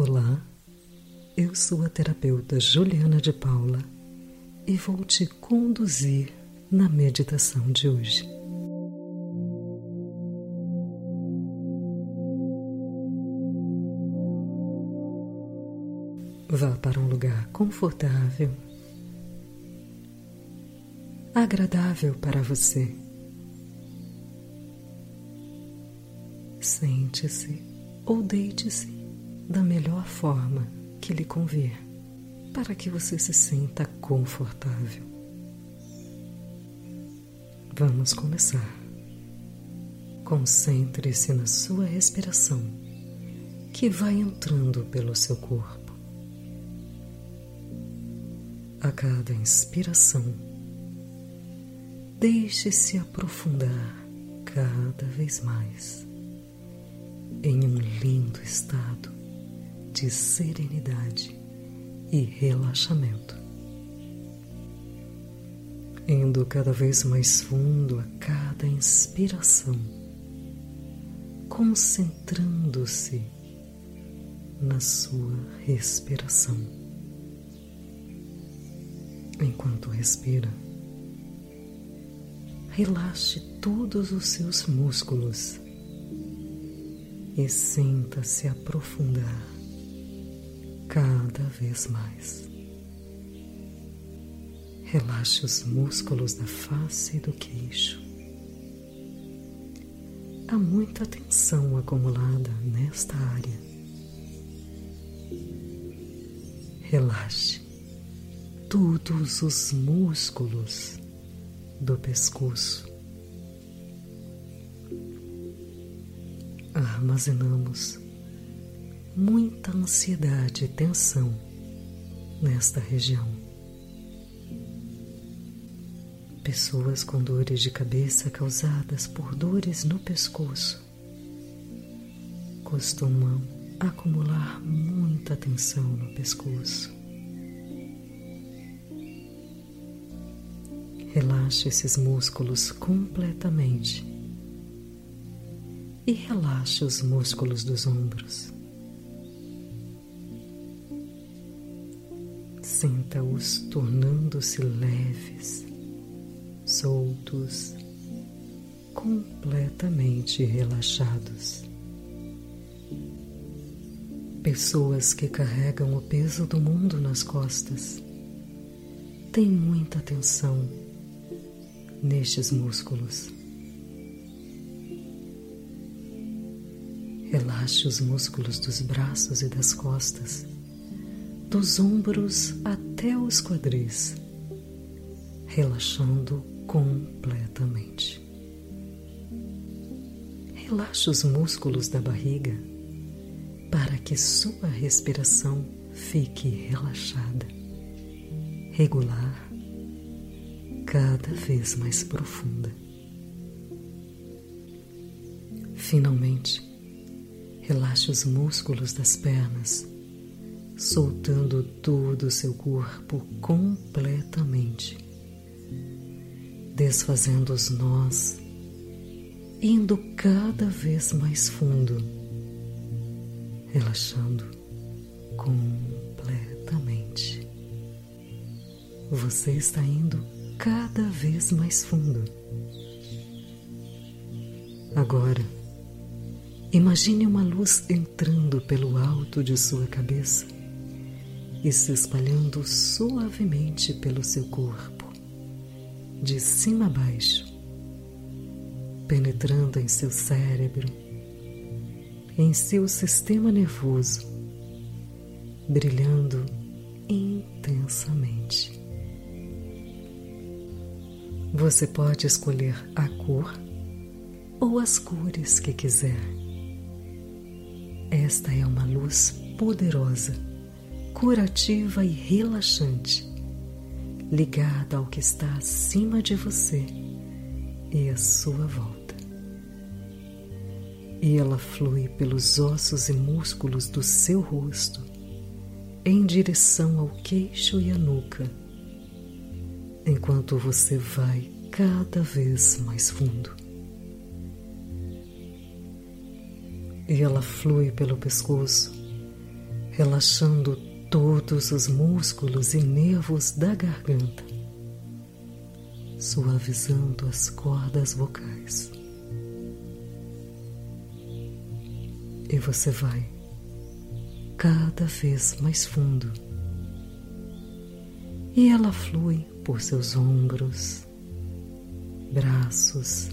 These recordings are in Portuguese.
Olá, eu sou a terapeuta Juliana de Paula e vou te conduzir na meditação de hoje. Vá para um lugar confortável, agradável para você. Sente-se ou deite-se da melhor forma que lhe convier, para que você se sinta confortável. Vamos começar. Concentre-se na sua respiração, que vai entrando pelo seu corpo. A cada inspiração, deixe-se aprofundar cada vez mais em um lindo estado de serenidade e relaxamento. Indo cada vez mais fundo a cada inspiração, concentrando-se na sua respiração. Enquanto respira, relaxe todos os seus músculos e sinta-se aprofundar cada vez mais. Relaxe os músculos da face e do queixo. Há muita tensão acumulada nesta área. Relaxe todos os músculos do pescoço. Armazenamos muita ansiedade e tensão nesta região. Pessoas com dores de cabeça causadas por dores no pescoço costumam acumular muita tensão no pescoço. Relaxe esses músculos completamente e relaxe os músculos dos ombros. Sinta-os tornando-se leves, soltos, completamente relaxados. Pessoas que carregam o peso do mundo nas costas têm muita tensão nestes músculos. Relaxe os músculos dos braços e das costas dos ombros até os quadris, relaxando completamente. Relaxe os músculos da barriga para que sua respiração fique relaxada, regular, cada vez mais profunda. Finalmente, relaxe os músculos das pernas soltando todo o seu corpo completamente, desfazendo os nós, indo cada vez mais fundo, relaxando completamente. Você está indo cada vez mais fundo. Agora, imagine uma luz entrando pelo alto de sua cabeça e se espalhando suavemente pelo seu corpo, de cima a baixo, penetrando em seu cérebro, em seu sistema nervoso, brilhando intensamente. Você pode escolher a cor ou as cores que quiser. Esta é uma luz poderosa curativa e relaxante, ligada ao que está acima de você e à sua volta. E ela flui pelos ossos e músculos do seu rosto em direção ao queixo e à nuca, enquanto você vai cada vez mais fundo. E ela flui pelo pescoço relaxando todos os músculos e nervos da garganta, suavizando as cordas vocais. E você vai cada vez mais fundo. E ela flui por seus ombros, braços,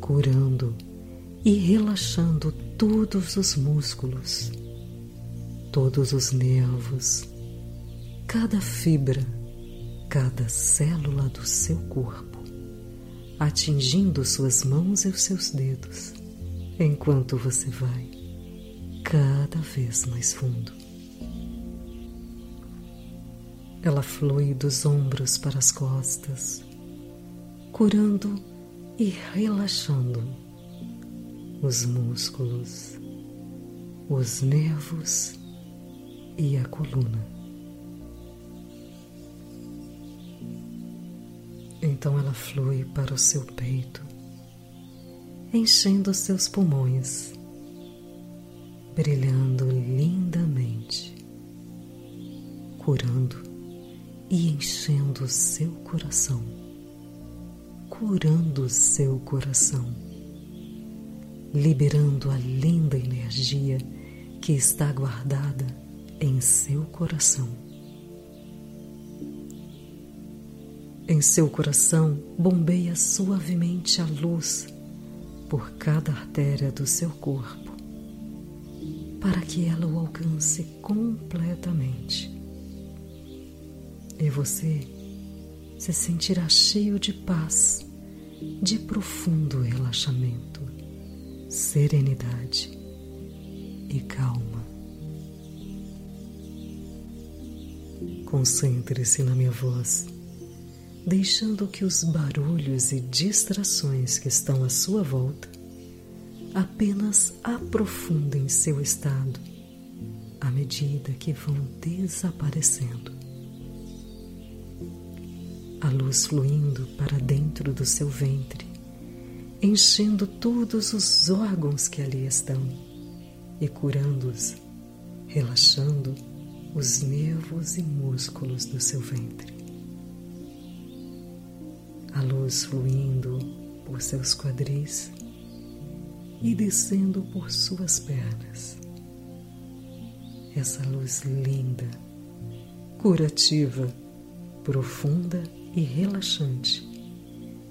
curando e relaxando todos os músculos, todos os nervos, cada fibra, cada célula do seu corpo, atingindo suas mãos e os seus dedos, enquanto você vai cada vez mais fundo. Ela flui dos ombros para as costas, curando e relaxando os músculos, os nervos e a coluna. Então ela flui para o seu peito, enchendo seus pulmões, brilhando lindamente, curando e enchendo seu coração, curando seu coração, liberando a linda energia que está guardada em seu coração. Em seu coração bombeia suavemente a luz por cada artéria do seu corpo, para que ela o alcance completamente e você se sentirá cheio de paz, de profundo relaxamento, serenidade e calma. Concentre-se na minha voz, deixando que os barulhos e distrações que estão à sua volta apenas aprofundem seu estado à medida que vão desaparecendo. A luz fluindo para dentro do seu ventre, enchendo todos os órgãos que ali estão e curando-os, relaxando os nervos e músculos do seu ventre. A luz fluindo por seus quadris e descendo por suas pernas. Essa luz linda, curativa, profunda e relaxante,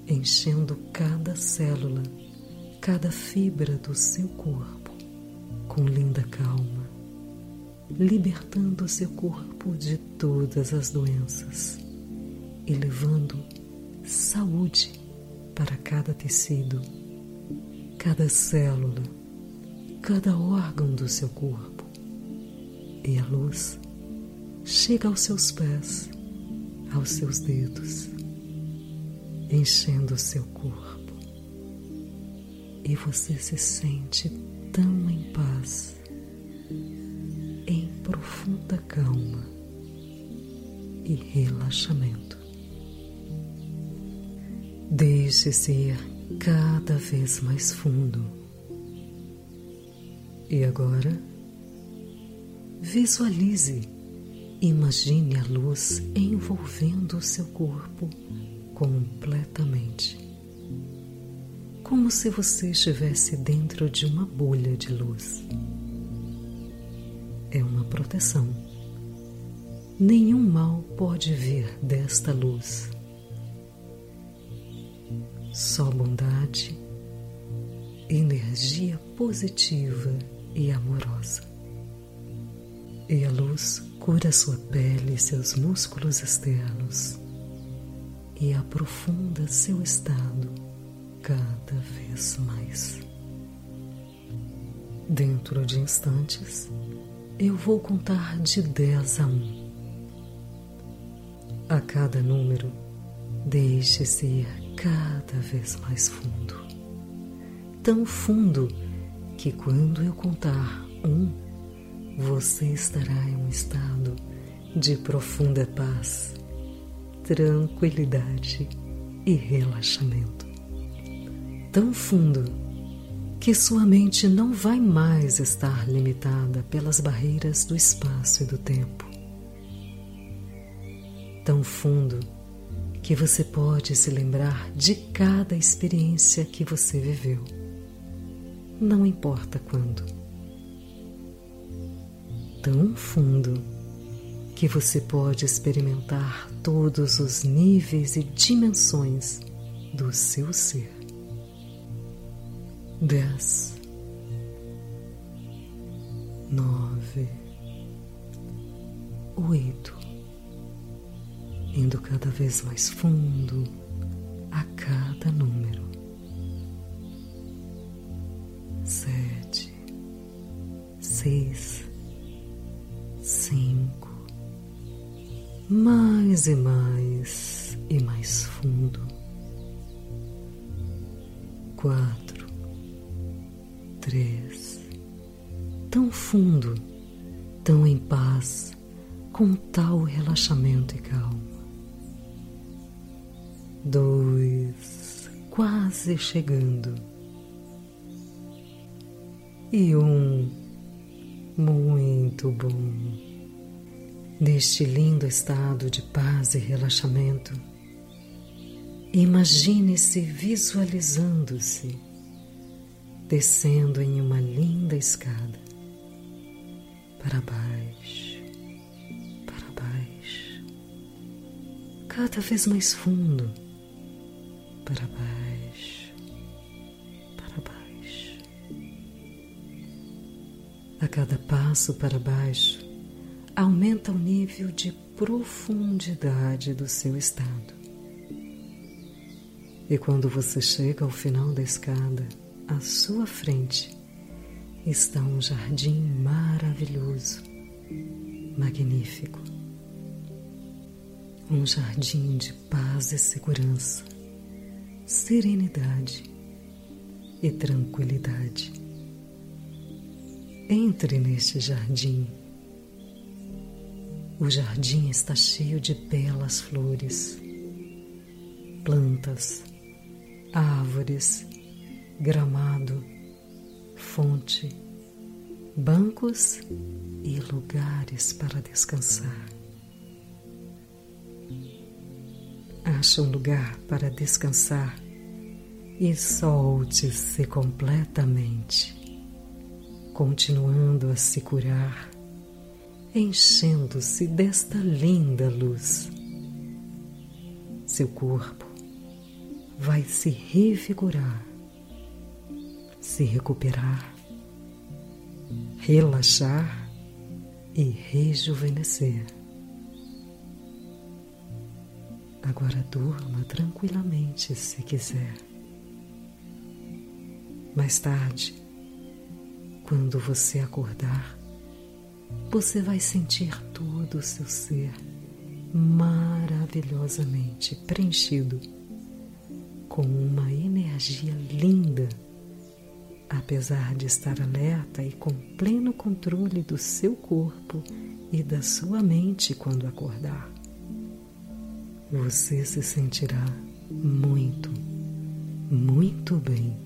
enchendo cada célula, cada fibra do seu corpo com linda calma, libertando seu corpo de todas as doenças e levando saúde para cada tecido, cada célula, cada órgão do seu corpo. E a luz chega aos seus pés aos seus dedos, enchendo o seu corpo. E você se sente tão em paz, profunda calma e relaxamento. Deixe-se ir cada vez mais fundo. E agora, visualize Imagine a luz envolvendo o seu corpo completamente. Como se você estivesse dentro de uma bolha de luz. É uma proteção. Nenhum mal pode vir desta luz. Só bondade, energia positiva e amorosa. E a luz cura sua pele e seus músculos externos e aprofunda seu estado cada vez mais. Dentro de instantes, eu vou contar de 10 a 1. A cada número, deixe-se ir cada vez mais fundo. Tão fundo que quando eu contar um, você estará em um estado de profunda paz, tranquilidade e relaxamento. Tão fundo que sua mente não vai mais estar limitada pelas barreiras do espaço e do tempo. Tão fundo que você pode se lembrar de cada experiência que você viveu, não importa quando. Tão fundo que você pode experimentar todos os níveis e dimensões do seu ser. Dez, nove, oito, indo cada vez mais fundo a cada número. Sete, seis, cinco, mais e mais e mais fundo. Quatro, três, tão fundo, tão em paz, com tal relaxamento e calma. Dois, quase chegando. E um, muito bom. Neste lindo estado de paz e relaxamento, imagine-se visualizando-se descendo em uma linda escada para baixo, para baixo, cada vez mais fundo, para baixo, para baixo. A cada passo para baixo, aumenta o nível de profundidade do seu estado. E quando você chega ao final da escada, à sua frente está um jardim maravilhoso, magnífico. Um jardim de paz e segurança, serenidade e tranquilidade. Entre neste jardim o jardim está cheio de belas flores, plantas, árvores, gramado, fonte, bancos e lugares para descansar. Ache um lugar para descansar e solte-se completamente, continuando a se curar enchendo-se desta linda luz. Seu corpo vai se revigorar, se recuperar, relaxar e rejuvenescer. Agora durma tranquilamente se quiser. Mais tarde, quando você acordar, você vai sentir todo o seu ser maravilhosamente preenchido com uma energia linda, apesar de estar alerta e com pleno controle do seu corpo e da sua mente quando acordar. Você se sentirá muito, muito bem,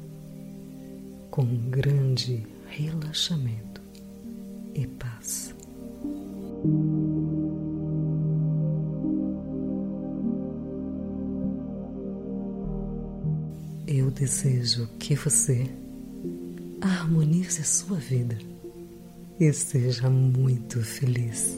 com um grande relaxamento e paz. Eu desejo que você harmonize a sua vida e seja muito feliz.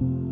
Thank